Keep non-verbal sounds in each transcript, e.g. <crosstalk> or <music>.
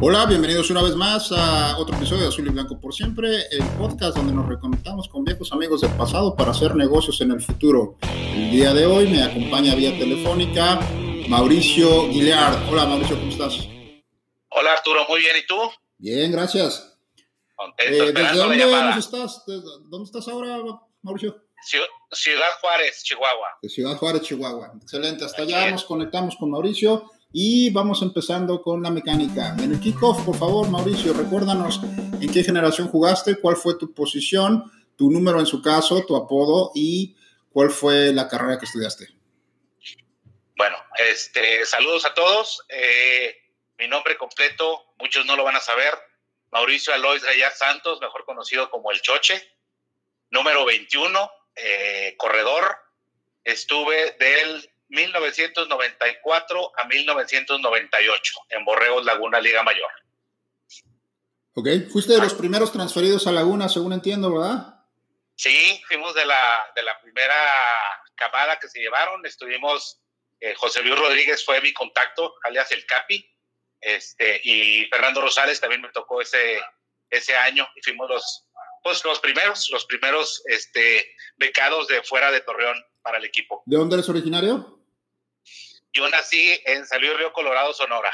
Hola, bienvenidos una vez más a otro episodio de Azul y Blanco por siempre, el podcast donde nos reconectamos con viejos amigos del pasado para hacer negocios en el futuro. El día de hoy me acompaña vía telefónica Mauricio Guillard. Hola Mauricio, ¿cómo estás? Hola Arturo, muy bien, ¿y tú? Bien, gracias. Contento, eh, ¿Desde dónde estás? ¿Dónde estás ahora, Mauricio? Ciudad Juárez, Chihuahua. De Ciudad Juárez, Chihuahua. Excelente, hasta allá nos conectamos con Mauricio. Y vamos empezando con la mecánica. En el kickoff, por favor, Mauricio, recuérdanos en qué generación jugaste, cuál fue tu posición, tu número en su caso, tu apodo y cuál fue la carrera que estudiaste. Bueno, este, saludos a todos. Eh, mi nombre completo, muchos no lo van a saber. Mauricio Alois Gallar Santos, mejor conocido como El Choche. Número 21, eh, corredor. Estuve del 1994 a 1998 en Borregos Laguna Liga Mayor. Ok, fuiste de los primeros transferidos a Laguna, según entiendo, ¿verdad? Sí, fuimos de la, de la primera camada que se llevaron. Estuvimos, eh, José Luis Rodríguez fue mi contacto, alias el Capi, este, y Fernando Rosales también me tocó ese, ese año y fuimos los, pues, los primeros, los primeros este, becados de fuera de Torreón para el equipo. ¿De dónde eres originario? Yo nací en San Río Colorado, Sonora.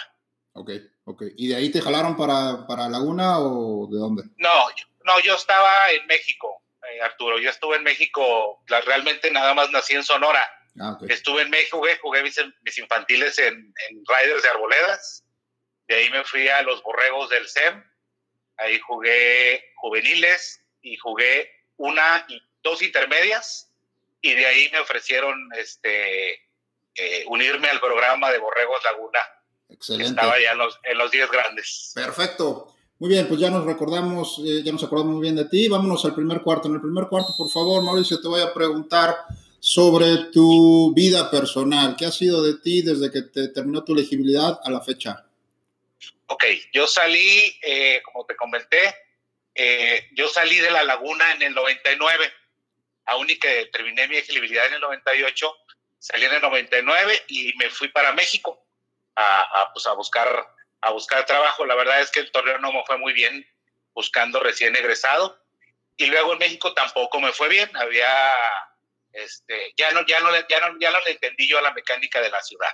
Ok, ok. ¿Y de ahí te jalaron para, para Laguna o de dónde? No, no, yo estaba en México, eh, Arturo. Yo estuve en México, realmente nada más nací en Sonora. Ah, Estuve en México, jugué, mis, infantiles en, Riders de Arboledas. De ahí me fui a los Borregos del SEM. Ahí jugué juveniles y jugué una y dos intermedias. Y de ahí me ofrecieron este, eh, unirme al programa de Borregos Laguna. Excelente. Estaba ya en los, en los 10 grandes. Perfecto. Muy bien, pues ya nos recordamos, eh, ya nos acordamos muy bien de ti. Vámonos al primer cuarto. En el primer cuarto, por favor, Mauricio, te voy a preguntar sobre tu vida personal. ¿Qué ha sido de ti desde que te terminó tu elegibilidad a la fecha? Ok, yo salí, eh, como te comenté, yo salí de la laguna en el 99, aún y que terminé mi elegibilidad en el 98, salí en el 99 y me fui para México a, pues a, buscar, a buscar trabajo. La verdad es que el torneo no me fue muy bien buscando recién egresado. Y luego en México tampoco me fue bien. Había, este, ya no, ya no, ya no, ya no le entendí yo a la mecánica de la ciudad,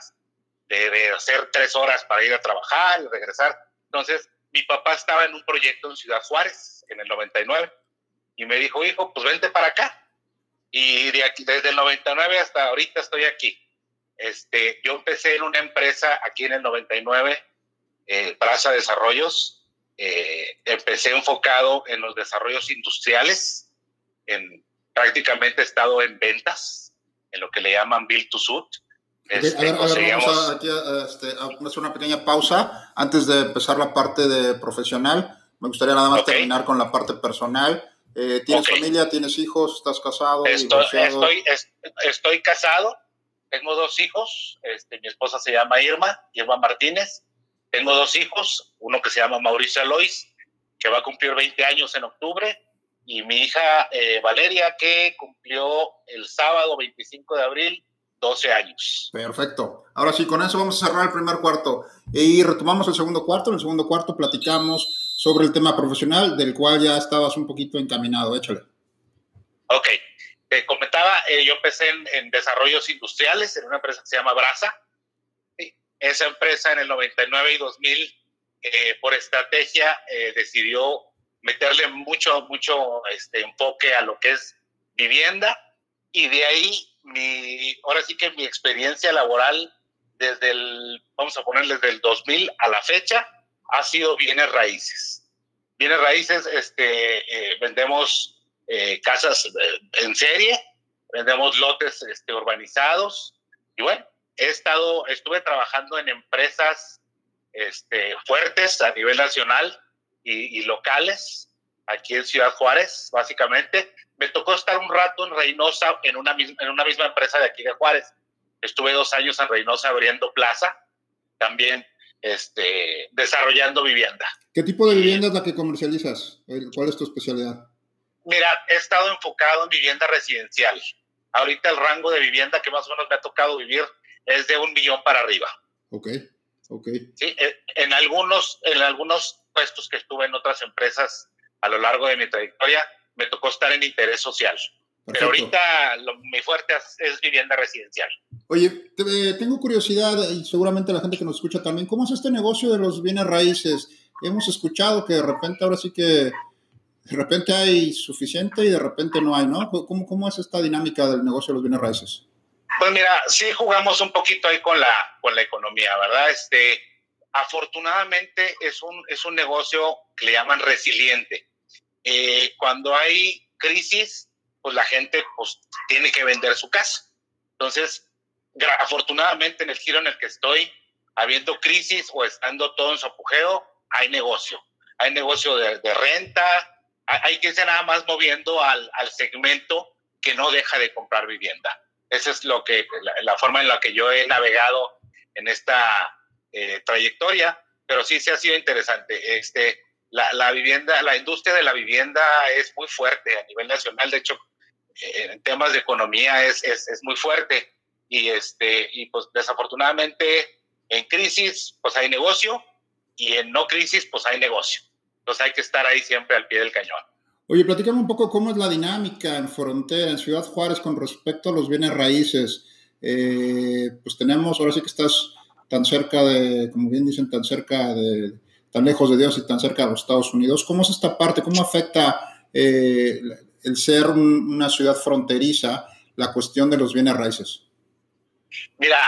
de, de hacer tres horas para ir a trabajar y regresar. Entonces, mi papá estaba en un proyecto en Ciudad Juárez en el 99 y me dijo, hijo, pues vente para acá y de aquí, desde el 99 hasta ahorita estoy aquí. Este, yo empecé en una empresa aquí en el 99, eh, Plaza Desarrollos. Eh, empecé enfocado en los desarrollos industriales. En, prácticamente he estado en ventas, en lo que le llaman Build to Suit. Este, a ver, vamos a, aquí, este, a hacer una pequeña pausa antes de empezar la parte de profesional. Me gustaría nada más terminar con la parte personal. Eh, ¿Tienes familia? ¿Tienes hijos? ¿Estás casado? Estoy, estoy, casado, tengo dos hijos, este, mi esposa se llama Irma, Irma Martínez, tengo dos hijos, uno que se llama Mauricio Alois, que va a cumplir 20 años en octubre, y mi hija eh, Valeria, que cumplió el sábado 25 de abril 12 años. Perfecto. Ahora sí, con eso vamos a cerrar el primer cuarto y retomamos el segundo cuarto. En el segundo cuarto platicamos sobre el tema profesional del cual ya estabas un poquito encaminado. Échale. Ok. Te comentaba, eh, yo empecé en, desarrollos industriales en una empresa que se llama Brasa. Esa empresa en el 99 y 2000, eh, por estrategia, eh, decidió meterle mucho, mucho este, enfoque a lo que es vivienda y de ahí, mi, ahora sí que mi experiencia laboral desde el, vamos a ponerle desde el 2000 a la fecha, ha sido bienes raíces. Bienes raíces, este, eh, vendemos eh, casas eh, en serie, vendemos lotes este, urbanizados y bueno, he estado, estuve trabajando en empresas este, fuertes a nivel nacional y, locales, aquí en Ciudad Juárez, básicamente. Me tocó estar un rato en Reynosa, en una, misma, en una misma empresa de aquí de Juárez. Estuve dos años en Reynosa abriendo plaza, también este, desarrollando vivienda. ¿Qué tipo de vivienda es la que comercializas? ¿Cuál es tu especialidad? Mira, he estado enfocado en vivienda residencial. Ahorita el rango de vivienda que más o menos me ha tocado vivir es de un millón para arriba. Ok, ok. Sí, eh, en algunos, en algunos puestos que estuve en otras empresas a lo largo de mi trayectoria, me tocó estar en interés social. Pero ahorita lo, mi fuerte es, vivienda residencial. Oye, tengo curiosidad y seguramente la gente que nos escucha también, ¿cómo es este negocio de los bienes raíces? Hemos escuchado que de repente ahora sí que de repente hay suficiente y de repente no hay, ¿no? ¿Cómo, cómo es esta dinámica del negocio de los bienes raíces? Pues mira, sí jugamos un poquito ahí con la, con la economía, ¿verdad? Este, afortunadamente es un, es un negocio que le llaman resiliente. Eh, cuando hay crisis, pues la gente pues, tiene que vender su casa. Entonces, afortunadamente en el giro en el que estoy, habiendo crisis o estando todo en su apogeo, hay negocio. Hay negocio de, renta, hay, que irse nada más moviendo al, al segmento que no deja de comprar vivienda. Esa es lo que, la, forma en la que yo he navegado en esta eh, trayectoria, pero sí se ha sido interesante. Este, la, la, vivienda, la industria de la vivienda es muy fuerte a nivel nacional. De hecho, eh, en temas de economía es, es, es, muy fuerte. Y, este, y pues desafortunadamente en crisis pues hay negocio y en no crisis pues hay negocio. Entonces hay que estar ahí siempre al pie del cañón. Oye, platícame un poco cómo es la dinámica en frontera, en Ciudad Juárez, con respecto a los bienes raíces. Eh, pues tenemos, ahora sí que estás tan cerca de, como bien dicen, tan cerca de, tan lejos de Dios y tan cerca de los Estados Unidos. ¿Cómo es esta parte? ¿Cómo afecta eh, el ser una ciudad fronteriza la cuestión de los bienes raíces? Mira,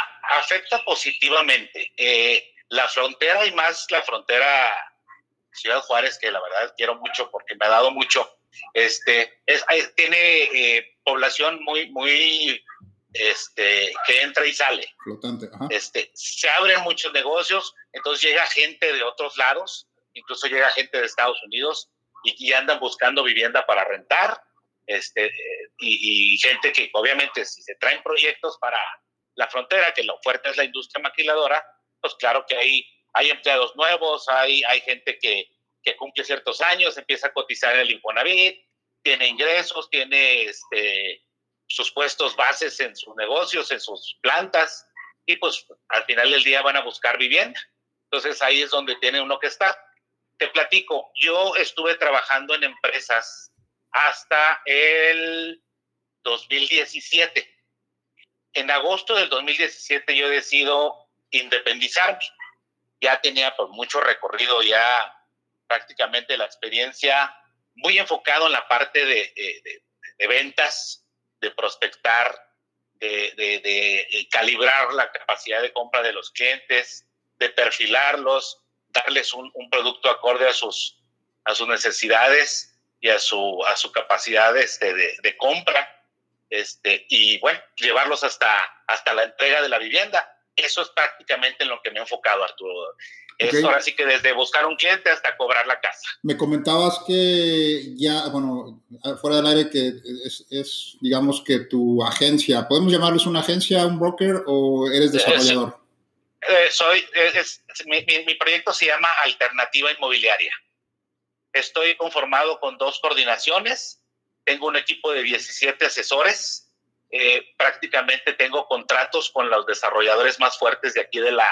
afecta positivamente. Eh, la frontera y más la frontera Ciudad Juárez, que la verdad quiero mucho porque me ha dado mucho, este, es, tiene eh, población muy, muy, este, que entra y sale. Flotante, Este, se abren muchos negocios, entonces llega gente de otros lados, incluso llega gente de Estados Unidos y, andan buscando vivienda para rentar, este, y, y, gente que obviamente si se traen proyectos para la frontera, que lo fuerte es la industria maquiladora, pues claro que hay hay empleados nuevos, hay, hay gente que, que cumple ciertos años, empieza a cotizar en el Infonavit, tiene ingresos, tiene este, sus puestos bases en sus negocios, en sus plantas, y pues al final del día van a buscar vivienda. Entonces ahí es donde tiene uno que estar. Te platico, yo estuve trabajando en empresas hasta el 2017. En agosto del 2017 yo decido independizarme ya tenía pues, mucho recorrido, ya prácticamente la experiencia muy enfocado en la parte de, de, ventas, de prospectar, de, de, calibrar la capacidad de compra de los clientes, de perfilarlos, darles un, un, producto acorde a sus, a sus necesidades y a su, a su capacidad este, de, compra. Este, y bueno, llevarlos hasta, hasta la entrega de la vivienda eso es prácticamente en lo que me he enfocado, Arturo. Es ahora sí que desde buscar un cliente hasta cobrar la casa. Me comentabas que ya, bueno, fuera del aire, que es, digamos que tu agencia, ¿podemos llamarles una agencia, un broker o eres desarrollador? Eh, soy, mi, mi proyecto se llama Alternativa Inmobiliaria. Estoy conformado con dos coordinaciones, tengo un equipo de 17 asesores eh, prácticamente tengo contratos con los desarrolladores más fuertes de aquí de la,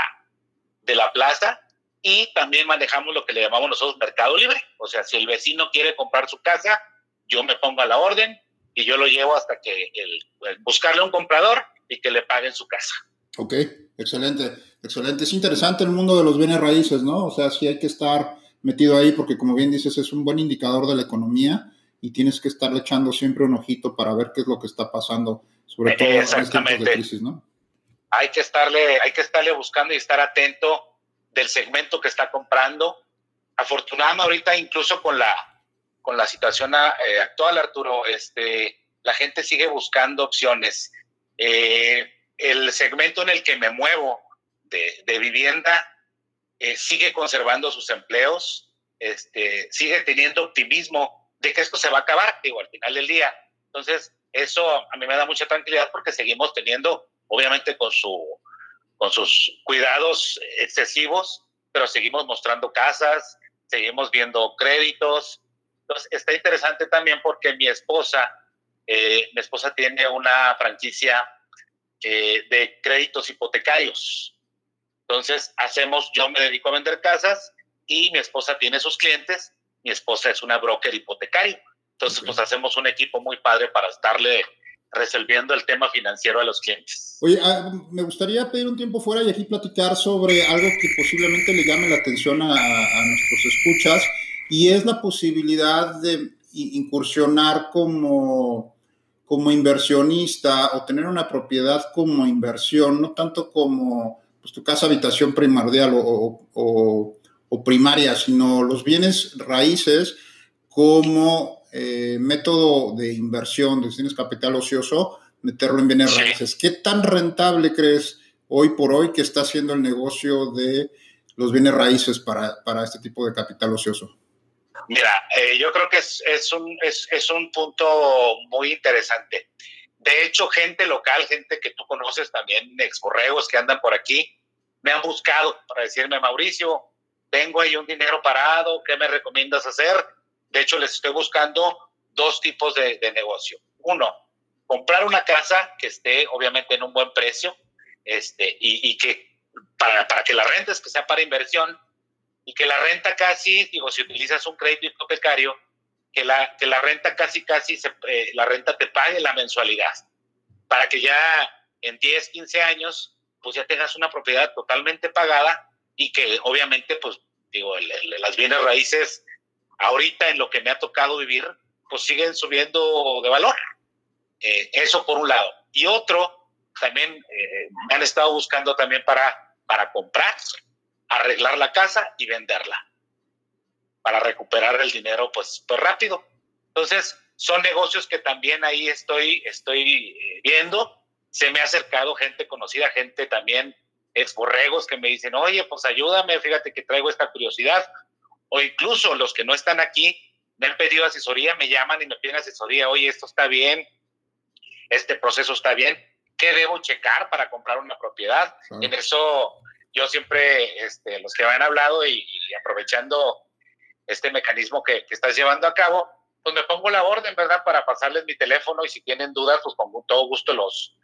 de la plaza y también manejamos lo que le llamamos nosotros mercado libre. O sea, si el vecino quiere comprar su casa, yo me pongo a la orden y yo lo llevo hasta que el, buscarle un comprador y que le paguen su casa. Ok, excelente, excelente. Es interesante el mundo de los bienes raíces, ¿no? O sea, sí hay que estar metido ahí porque como bien dices, es un buen indicador de la economía y tienes que estarle echando siempre un ojito para ver qué es lo que está pasando, sobre todo en de crisis, ¿no? Hay que estarle, hay que estarle buscando y estar atento del segmento que está comprando. Afortunadamente ahorita incluso con la con la situación eh, actual, Arturo, este, la gente sigue buscando opciones. Eh, el segmento en el que me muevo de, de vivienda eh, sigue conservando sus empleos, este, sigue teniendo optimismo de que esto se va a acabar, digo, al final del día. Entonces, eso a mí me da mucha tranquilidad porque seguimos teniendo, obviamente con, su, con sus cuidados excesivos, pero seguimos mostrando casas, seguimos viendo créditos. Entonces, está interesante también porque mi esposa, eh, mi esposa tiene una franquicia eh, de créditos hipotecarios. Entonces, hacemos, yo me dedico a vender casas y mi esposa tiene sus clientes. Mi esposa es una broker hipotecario. Entonces, pues hacemos un equipo muy padre para estarle resolviendo el tema financiero a los clientes. Oye, ah, me gustaría pedir un tiempo fuera y aquí platicar sobre algo que posiblemente le llame la atención a, nuestros escuchas y es la posibilidad de incursionar como, como inversionista o tener una propiedad como inversión, no tanto como pues, tu casa habitación primordial o, o, o primaria, sino los bienes raíces como eh, método de inversión, de si tienes capital ocioso, meterlo en bienes raíces. ¿Qué tan rentable crees hoy por hoy que está haciendo el negocio de los bienes raíces para, para este tipo de capital ocioso? Mira, eh, yo creo que es, es, un, es, es, un punto muy interesante. De hecho, gente local, gente que tú conoces también, exborregos que andan por aquí, me han buscado para decirme, Mauricio, tengo ahí un dinero parado, ¿qué me recomiendas hacer? De hecho, les estoy buscando dos tipos de, negocio. Uno, comprar una casa que esté obviamente en un buen precio este, y, que para, para, que la renta que sea para inversión y que la renta casi, digo, si utilizas un crédito hipotecario, que la, que la renta casi, casi, eh, la renta te pague la mensualidad, para que ya en 10, 15 años, pues ya tengas una propiedad totalmente pagada y que obviamente, pues, digo, las bienes raíces ahorita en lo que me ha tocado vivir, pues siguen subiendo de valor. Eh, eso por un lado. Y otro, también eh, me han estado buscando también para, para comprar, arreglar la casa y venderla, para recuperar el dinero pues, pues rápido. Entonces, son negocios que también ahí estoy, estoy eh, viendo. Se me ha acercado gente conocida, gente también ex borregos que me dicen, oye, pues ayúdame, fíjate que traigo esta curiosidad o incluso los que no están aquí me han pedido asesoría, me llaman y me piden asesoría, oye, esto está bien, este proceso está bien, ¿qué debo checar para comprar una propiedad? En eso yo siempre, este, los que han hablado y, aprovechando este mecanismo que, estás llevando a cabo, pues me pongo la orden, ¿verdad? Para pasarles mi teléfono y si tienen dudas, pues con todo gusto los,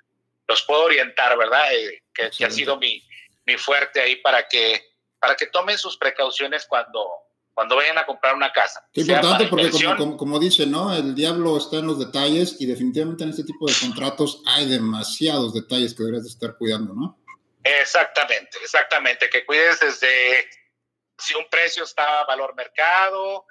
los puedo orientar, ¿verdad? Eh, que, que, ha sido mi, mi fuerte ahí para que, para que tomen sus precauciones cuando, cuando vayan a comprar una casa. Qué importante porque como, como, dice, ¿no? El diablo está en los detalles y definitivamente en este tipo de contratos hay demasiados detalles que deberías de estar cuidando, ¿no? Exactamente, exactamente, que cuides desde si un precio está a valor mercado,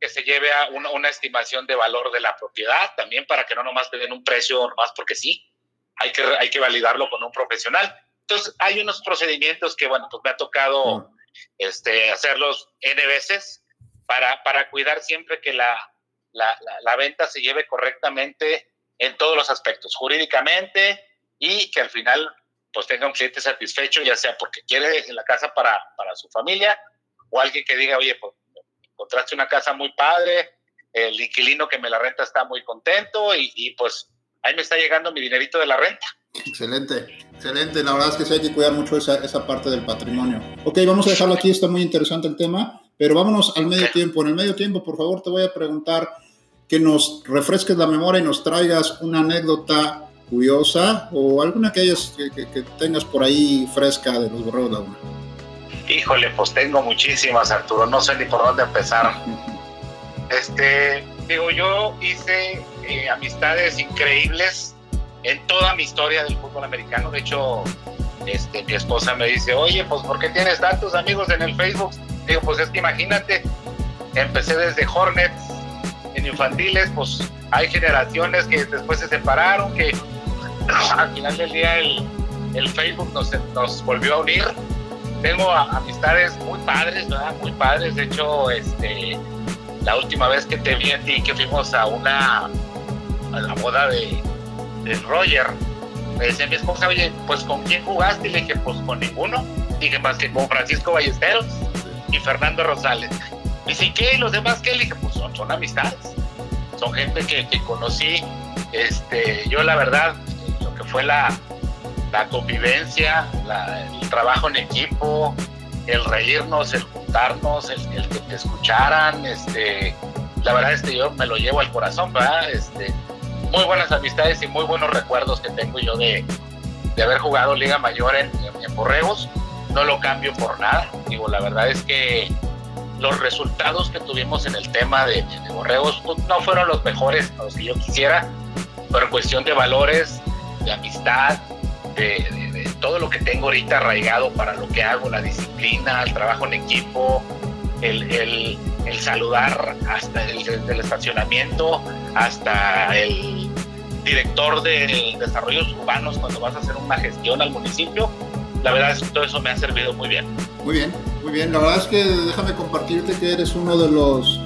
que se lleve a una, una, estimación de valor de la propiedad también para que no nomás te den un precio nomás porque sí, hay que, hay que validarlo con un profesional. Entonces, hay unos procedimientos que, bueno, pues me ha tocado este, hacerlos N veces para, para cuidar siempre que la, la, la, venta se lleve correctamente en todos los aspectos, jurídicamente y que al final pues tenga un cliente satisfecho, ya sea porque quiere la casa para, para su familia o alguien que diga, oye, pues encontraste una casa muy padre, el inquilino que me la renta está muy contento y, y pues ahí me está llegando mi dinerito de la renta. Excelente, excelente. La verdad es que sí hay que cuidar mucho esa, esa parte del patrimonio. Ok, vamos a dejarlo aquí, está muy interesante el tema, pero vámonos al medio tiempo. En el medio tiempo, por favor, te voy a preguntar que nos refresques la memoria y nos traigas una anécdota curiosa o alguna que, hayas, que, tengas por ahí fresca de los Borreos Laguna. Híjole, pues tengo muchísimas, Arturo, no sé ni por dónde empezar. <laughs> Este, digo, yo hice eh, amistades increíbles en toda mi historia del fútbol americano. De hecho, este, mi esposa me dice, oye, pues ¿por qué tienes tantos amigos en el Facebook? Digo, pues es que imagínate, empecé desde Hornets en infantiles, pues hay generaciones que después se separaron, que <clears throat> al final del día el, el Facebook nos, nos, volvió a unir. Tengo amistades muy padres, ¿verdad? Muy padres. De hecho, este, la última vez que te vi a ti, que fuimos a una a la boda de, de Roger, me decía mi esposa, oye, pues ¿con quién jugaste? Y le dije, pues con ninguno. dije más que con Francisco Ballesteros y Fernando Rosales. Y dice, ¿qué? ¿Y los demás qué? Le dije, pues son, son amistades. Son gente que, que conocí. Este, yo la verdad, lo que fue la, la convivencia, el trabajo en equipo, el reírnos, el juntarnos, el, que te escucharan, este, la verdad es que yo me lo llevo al corazón, ¿verdad? Este, muy buenas amistades y muy buenos recuerdos que tengo yo de, de haber jugado Liga Mayor en, en, Borregos. No lo cambio por nada. Digo, la verdad es que los resultados que tuvimos en el tema de, de Borregos pues, no fueron los mejores, los que yo quisiera, pero cuestión de valores, de amistad, de, todo lo que tengo ahorita arraigado para lo que hago, la disciplina, el trabajo en equipo, el, el, el saludar hasta el del estacionamiento, hasta el director de desarrollos urbanos cuando vas a hacer una gestión al municipio. La verdad es que todo eso me ha servido muy bien. Muy bien, muy bien. La verdad es que déjame compartirte que eres uno de los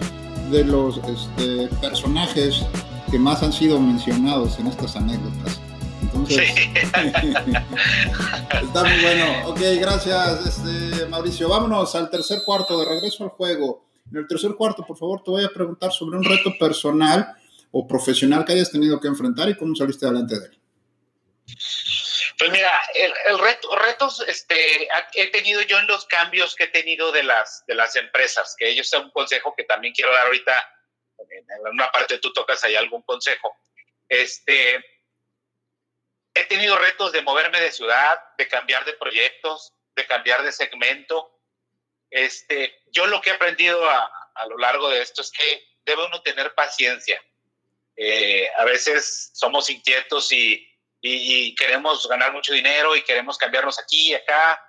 de los este, personajes que más han sido mencionados en estas anécdotas. Está muy bueno. Ok, gracias, este, Mauricio. Vámonos al tercer cuarto, de regreso al juego. En el tercer cuarto, por favor, te voy a preguntar sobre un reto personal o profesional que hayas tenido que enfrentar y cómo saliste adelante de él. Pues mira, el, reto, retos este, he tenido yo en los cambios que he tenido de las, de las empresas, que ellos son un consejo que también quiero dar ahorita. En una parte tú tocas ahí algún consejo. Este, he tenido retos de moverme de ciudad, de cambiar de proyectos, de cambiar de segmento. Este, yo lo que he aprendido a, a lo largo de esto es que debe uno tener paciencia. Eh, a veces somos inquietos y, y, queremos ganar mucho dinero y queremos cambiarnos aquí y acá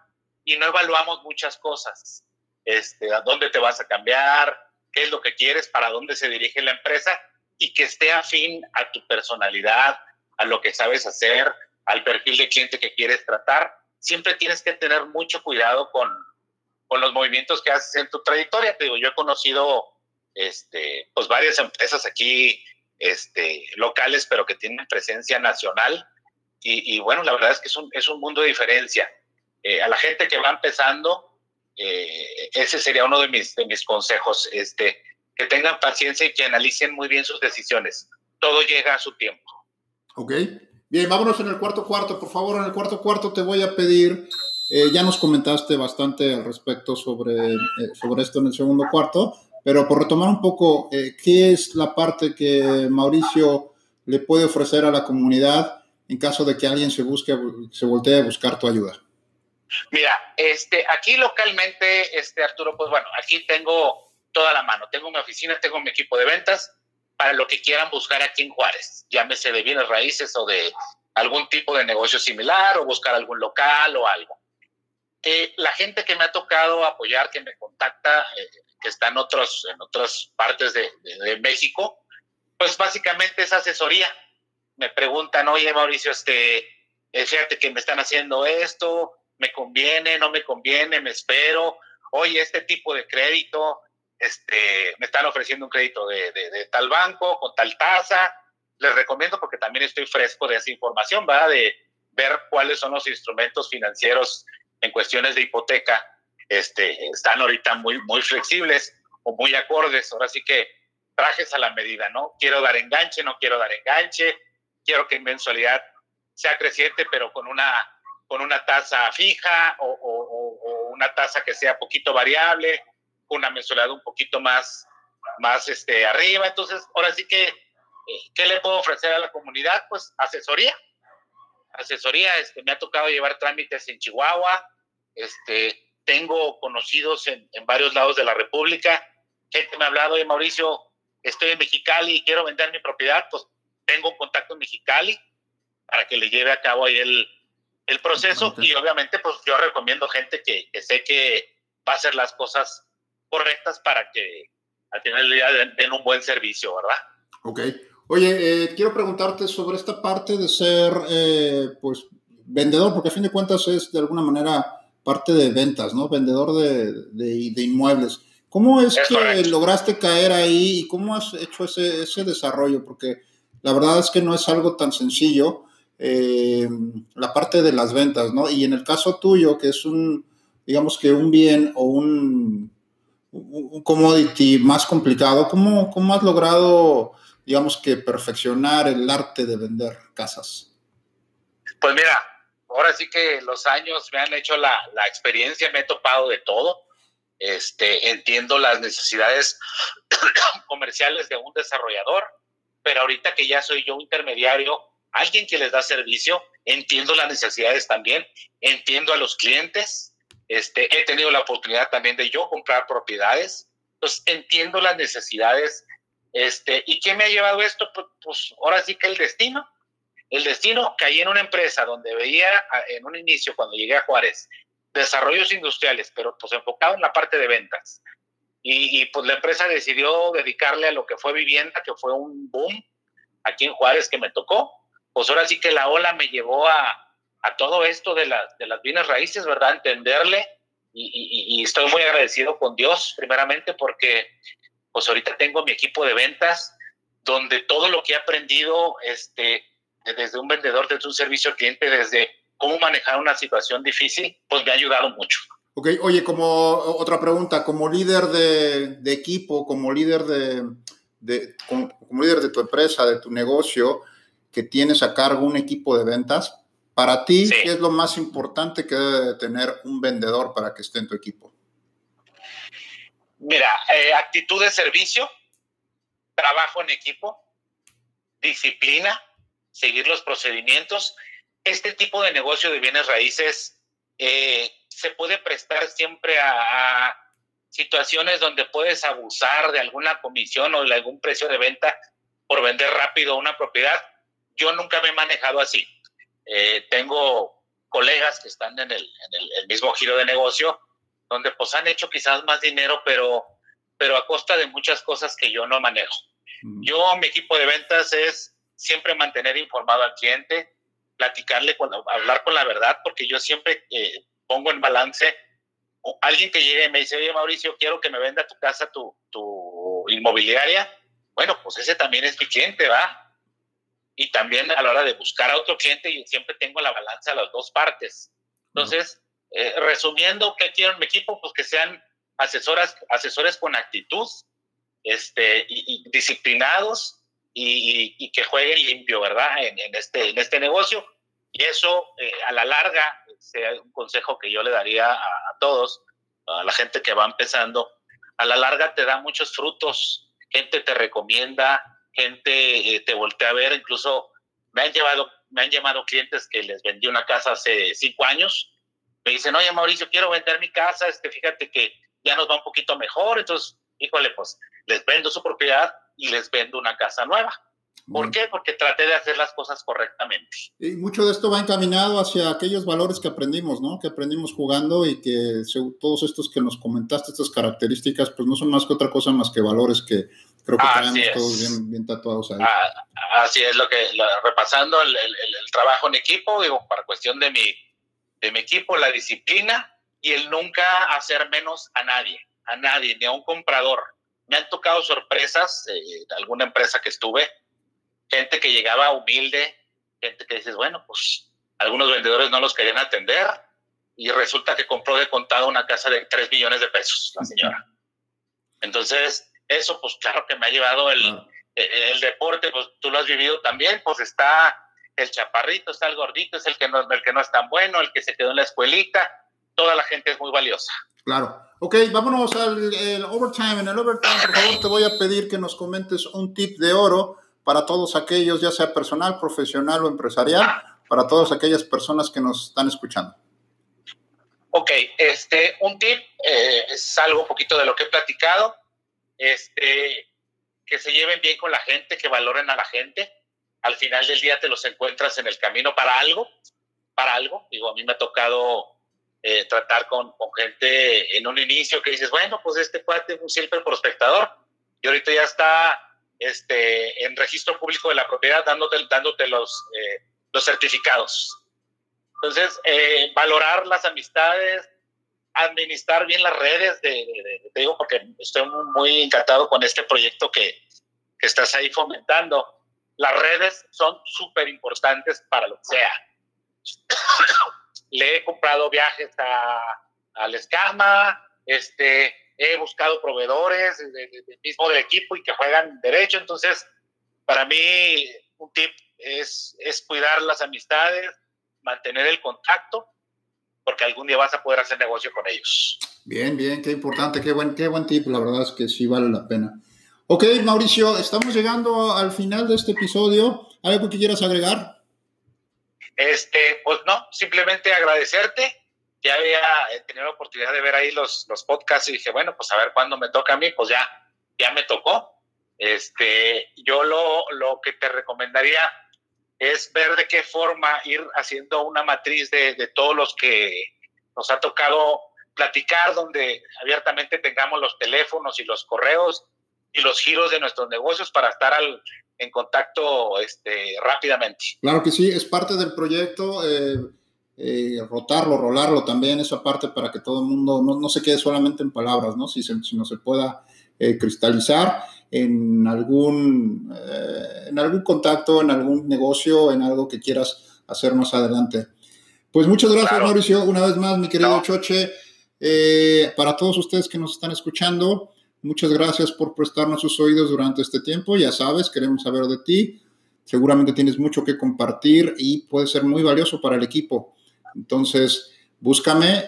y no evaluamos muchas cosas. Este, ¿A dónde te vas a cambiar? ¿Qué es lo que quieres? ¿Para dónde se dirige la empresa? Y que esté afín a tu personalidad, a lo que sabes hacer, al perfil de cliente que quieres tratar. Siempre tienes que tener mucho cuidado con, con los movimientos que haces en tu trayectoria. Te digo, yo he conocido este, pues varias empresas aquí este, locales, pero que tienen presencia nacional. Y, bueno, la verdad es que es un, es un mundo de diferencia. Eh, a la gente que va empezando, eh, ese sería uno de mis, de mis consejos, este, que tengan paciencia y que analicen muy bien sus decisiones. Todo llega a su tiempo. Ok. Bien, vámonos en el cuarto cuarto. Por favor, en el cuarto cuarto te voy a pedir, eh, ya nos comentaste bastante al respecto sobre, eh, sobre esto en el segundo cuarto, pero por retomar un poco, eh, ¿qué es la parte que Mauricio le puede ofrecer a la comunidad en caso de que alguien se busque, se voltee a buscar tu ayuda? Mira, este, aquí localmente, este, Arturo, pues bueno, aquí tengo toda la mano. Tengo mi oficina, tengo mi equipo de ventas, para lo que quieran buscar aquí en Juárez, llámese de bienes raíces o de algún tipo de negocio similar o buscar algún local o algo. Eh, la gente que me ha tocado apoyar, que me contacta, eh, que está en, otros, en otras partes de, México, pues básicamente es asesoría. Me preguntan, oye Mauricio, este, eh, fíjate que me están haciendo esto, me conviene, no me conviene, me espero, oye, este tipo de crédito, este, me están ofreciendo un crédito de, de, tal banco con tal tasa. Les recomiendo porque también estoy fresco de esa información, ¿va? De ver cuáles son los instrumentos financieros en cuestiones de hipoteca. Este, están ahorita muy, muy flexibles o muy acordes. Ahora sí que trajes a la medida, ¿no? Quiero dar enganche, no quiero dar enganche. Quiero que en mensualidad sea creciente, pero con una, con una tasa fija o, o una tasa que sea poquito variable una mensualidad un poquito más, más este, arriba. Entonces, ahora sí que, eh, ¿qué le puedo ofrecer a la comunidad? Pues asesoría. Asesoría, este, me ha tocado llevar trámites en Chihuahua, este, tengo conocidos en, en varios lados de la República, gente me ha hablado, de Mauricio, estoy en Mexicali y quiero vender mi propiedad, pues tengo un contacto en Mexicali para que le lleve a cabo ahí el, el proceso y obviamente pues yo recomiendo gente que, que, sé que va a hacer las cosas correctas para que al final del día den, un buen servicio, ¿verdad? Ok. Oye, eh, quiero preguntarte sobre esta parte de ser, eh, pues, vendedor, porque a fin de cuentas es de alguna manera parte de ventas, ¿no? Vendedor de, de, inmuebles. ¿Cómo es, que lograste caer ahí y cómo has hecho ese, ese, desarrollo? Porque la verdad es que no es algo tan sencillo eh, la parte de las ventas, ¿no? Y en el caso tuyo, que es un, digamos que un bien o un, un commodity más complicado, ¿cómo, ¿cómo has logrado, digamos que, perfeccionar el arte de vender casas? Pues mira, ahora sí que los años me han hecho la, la experiencia, me he topado de todo. Este, entiendo las necesidades <coughs> comerciales de un desarrollador, pero ahorita que ya soy yo intermediario, alguien que les da servicio, entiendo las necesidades también, entiendo a los clientes, este, he tenido la oportunidad también de yo comprar propiedades, entonces entiendo las necesidades. Este, ¿Y qué me ha llevado esto? Pues, pues ahora sí que el destino. El destino caí en una empresa donde veía en un inicio, cuando llegué a Juárez, desarrollos industriales, pero pues enfocado en la parte de ventas. Y, y, pues la empresa decidió dedicarle a lo que fue vivienda, que fue un boom aquí en Juárez que me tocó. Pues ahora sí que la ola me llevó a, a todo esto de, de las bienes raíces, ¿verdad? Entenderle y, estoy muy agradecido con Dios, primeramente, porque pues ahorita tengo mi equipo de ventas donde todo lo que he aprendido este, desde un vendedor, desde un servicio al cliente, desde cómo manejar una situación difícil, pues me ha ayudado mucho. Ok, oye, como otra pregunta, como líder de, equipo, como líder de, como, líder de tu empresa, de tu negocio, que tienes a cargo un equipo de ventas, para ti, ¿qué es lo más importante que debe tener un vendedor para que esté en tu equipo? Mira, eh, actitud de servicio, trabajo en equipo, disciplina, seguir los procedimientos. Este tipo de negocio de bienes raíces eh, se puede prestar siempre a, a, situaciones donde puedes abusar de alguna comisión o de algún precio de venta por vender rápido una propiedad. Yo nunca me he manejado así. Eh, tengo colegas que están en, el, en el, mismo giro de negocio, donde pues han hecho quizás más dinero, pero, pero a costa de muchas cosas que yo no manejo. Yo, mi equipo de ventas es siempre mantener informado al cliente, platicarle, con, hablar con la verdad, porque yo siempre eh, pongo en balance alguien que llegue y me dice, oye Mauricio, quiero que me venda tu casa, tu, tu inmobiliaria. Bueno, pues ese también es mi cliente, ¿va? Y también a la hora de buscar a otro cliente, yo siempre tengo la balanza a las dos partes. Entonces, eh, resumiendo, ¿qué quiero en mi equipo? Pues que sean asesoras, asesores con actitud, este, y, disciplinados y, y, que jueguen limpio, ¿verdad? En, en, este, en este negocio. Y eso, eh, a la larga, sea un consejo que yo le daría a, a todos, a la gente que va empezando, a la larga te da muchos frutos, gente te recomienda, gente eh, te voltea a ver, incluso me han llevado, me han llamado clientes que les vendí una casa hace cinco años, me dicen, oye Mauricio, quiero vender mi casa, este, fíjate que ya nos va un poquito mejor, entonces, híjole, pues les vendo su propiedad y les vendo una casa nueva. ¿Por qué? Porque traté de hacer las cosas correctamente. Y mucho de esto va encaminado hacia aquellos valores que aprendimos, ¿no? Que aprendimos jugando y que todos estos que nos comentaste, estas características, pues no son más que otra cosa más que valores que creo que tenemos todos bien, bien, tatuados ahí. Ah, así es lo que, repasando el, el, el, trabajo en equipo, digo, para cuestión de mi, de mi equipo, la disciplina y el nunca hacer menos a nadie, a nadie, ni a un comprador. Me han tocado sorpresas, eh, alguna empresa que estuve, gente que llegaba humilde, gente que dices, bueno, pues algunos vendedores no los querían atender y resulta que compró de contado una casa de 3 millones de pesos, la señora. <laughs> Entonces, eso pues claro que me ha llevado el, el, deporte, pues tú lo has vivido también, pues está el chaparrito, está el gordito, es el que no, el que no es tan bueno, el que se quedó en la escuelita, toda la gente es muy valiosa. Claro. Ok, vámonos al el overtime. En el overtime, por favor, te voy a pedir que nos comentes un tip de oro para todos aquellos, ya sea personal, profesional o empresarial, para todas aquellas personas que nos están escuchando? Ok, este, un tip eh, es algo un poquito de lo que he platicado, este, que se lleven bien con la gente, que valoren a la gente. Al final del día te los encuentras en el camino para algo, para algo. Digo, a mí me ha tocado eh, tratar con, con, gente en un inicio que dices, bueno, pues este cuate es un simple prospectador y ahorita ya está este, en registro público de la propiedad dándote, dándote los, eh, los certificados. Entonces, eh, valorar las amistades, administrar bien las redes, de, de, te digo porque estoy muy encantado con este proyecto que, que estás ahí fomentando. Las redes son súper importantes para lo que sea. Le he comprado viajes a, al escama, este, he buscado proveedores mismo del equipo y que juegan derecho. Entonces, para mí, un tip es, es cuidar las amistades, mantener el contacto, porque algún día vas a poder hacer negocio con ellos. Bien, bien, qué importante, qué buen, qué buen tip, la verdad es que sí vale la pena. Ok, Mauricio, estamos llegando al final de este episodio. ¿Algo que quieras agregar? Este, pues no, simplemente agradecerte. Ya había tenido la oportunidad de ver ahí los, los podcasts y dije, bueno, pues a ver cuándo me toca a mí, pues ya, ya me tocó. Este, yo lo, lo que te recomendaría es ver de qué forma ir haciendo una matriz de, de todos los que nos ha tocado platicar, donde abiertamente tengamos los teléfonos y los correos y los giros de nuestros negocios para estar en contacto este, rápidamente. Claro que sí, es parte del proyecto. Eh, eh, rotarlo, rolarlo también, esa parte para que todo el mundo no, no se quede solamente en palabras, ¿no? Si se, sino se pueda eh, cristalizar en algún, en algún contacto, en algún negocio, en algo que quieras hacer más adelante. Pues muchas gracias, Mauricio. Una vez más, mi querido Choche. para todos ustedes que nos están escuchando, Muchas gracias por prestarnos sus oídos durante este tiempo. Ya sabes, queremos saber de ti. Seguramente tienes mucho que compartir y puede ser muy valioso para el equipo. Entonces, búscame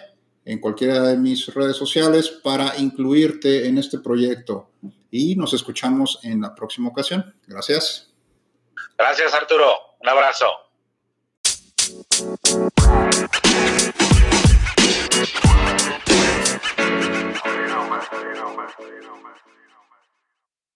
en cualquiera de mis redes sociales para incluirte en este proyecto. Y nos escuchamos en la próxima ocasión. Gracias. Gracias, Arturo. Un abrazo.